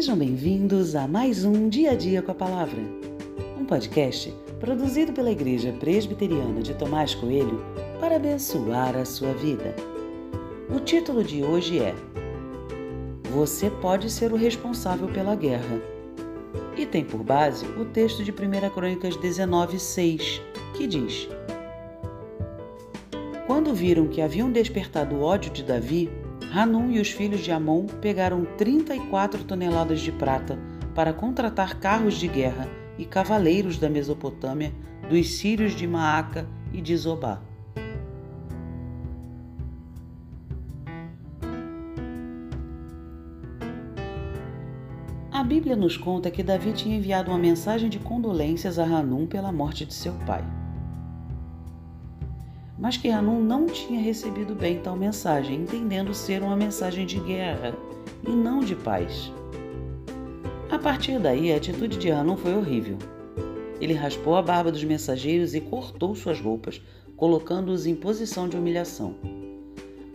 Sejam bem-vindos a mais um Dia a Dia com a Palavra, um podcast produzido pela Igreja Presbiteriana de Tomás Coelho para abençoar a sua vida. O título de hoje é Você pode ser o responsável pela guerra. E tem por base o texto de 1 Crônicas 19:6, que diz: Quando viram que haviam despertado o ódio de Davi, Hanum e os filhos de Amon pegaram 34 toneladas de prata para contratar carros de guerra e cavaleiros da Mesopotâmia, dos sírios de Maaca e de Zobá. A Bíblia nos conta que Davi tinha enviado uma mensagem de condolências a Hanum pela morte de seu pai mas que Hanun não tinha recebido bem tal mensagem, entendendo ser uma mensagem de guerra e não de paz. A partir daí, a atitude de Hanun foi horrível. Ele raspou a barba dos mensageiros e cortou suas roupas, colocando-os em posição de humilhação.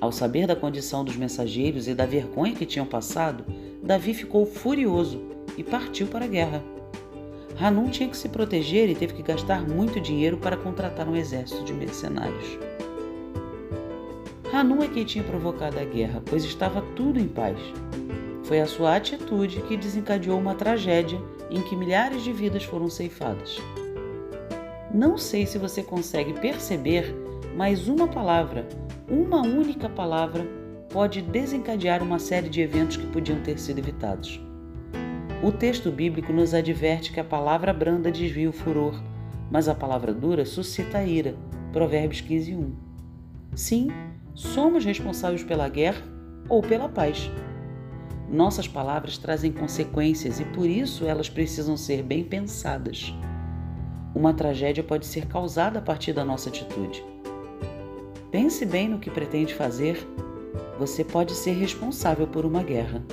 Ao saber da condição dos mensageiros e da vergonha que tinham passado, Davi ficou furioso e partiu para a guerra. Hanun tinha que se proteger e teve que gastar muito dinheiro para contratar um exército de mercenários. Hanun é quem tinha provocado a guerra, pois estava tudo em paz. Foi a sua atitude que desencadeou uma tragédia em que milhares de vidas foram ceifadas. Não sei se você consegue perceber, mas uma palavra, uma única palavra, pode desencadear uma série de eventos que podiam ter sido evitados. O texto bíblico nos adverte que a palavra branda desvia o furor, mas a palavra dura suscita a ira. Provérbios 15, 1. Sim, somos responsáveis pela guerra ou pela paz. Nossas palavras trazem consequências e por isso elas precisam ser bem pensadas. Uma tragédia pode ser causada a partir da nossa atitude. Pense bem no que pretende fazer. Você pode ser responsável por uma guerra.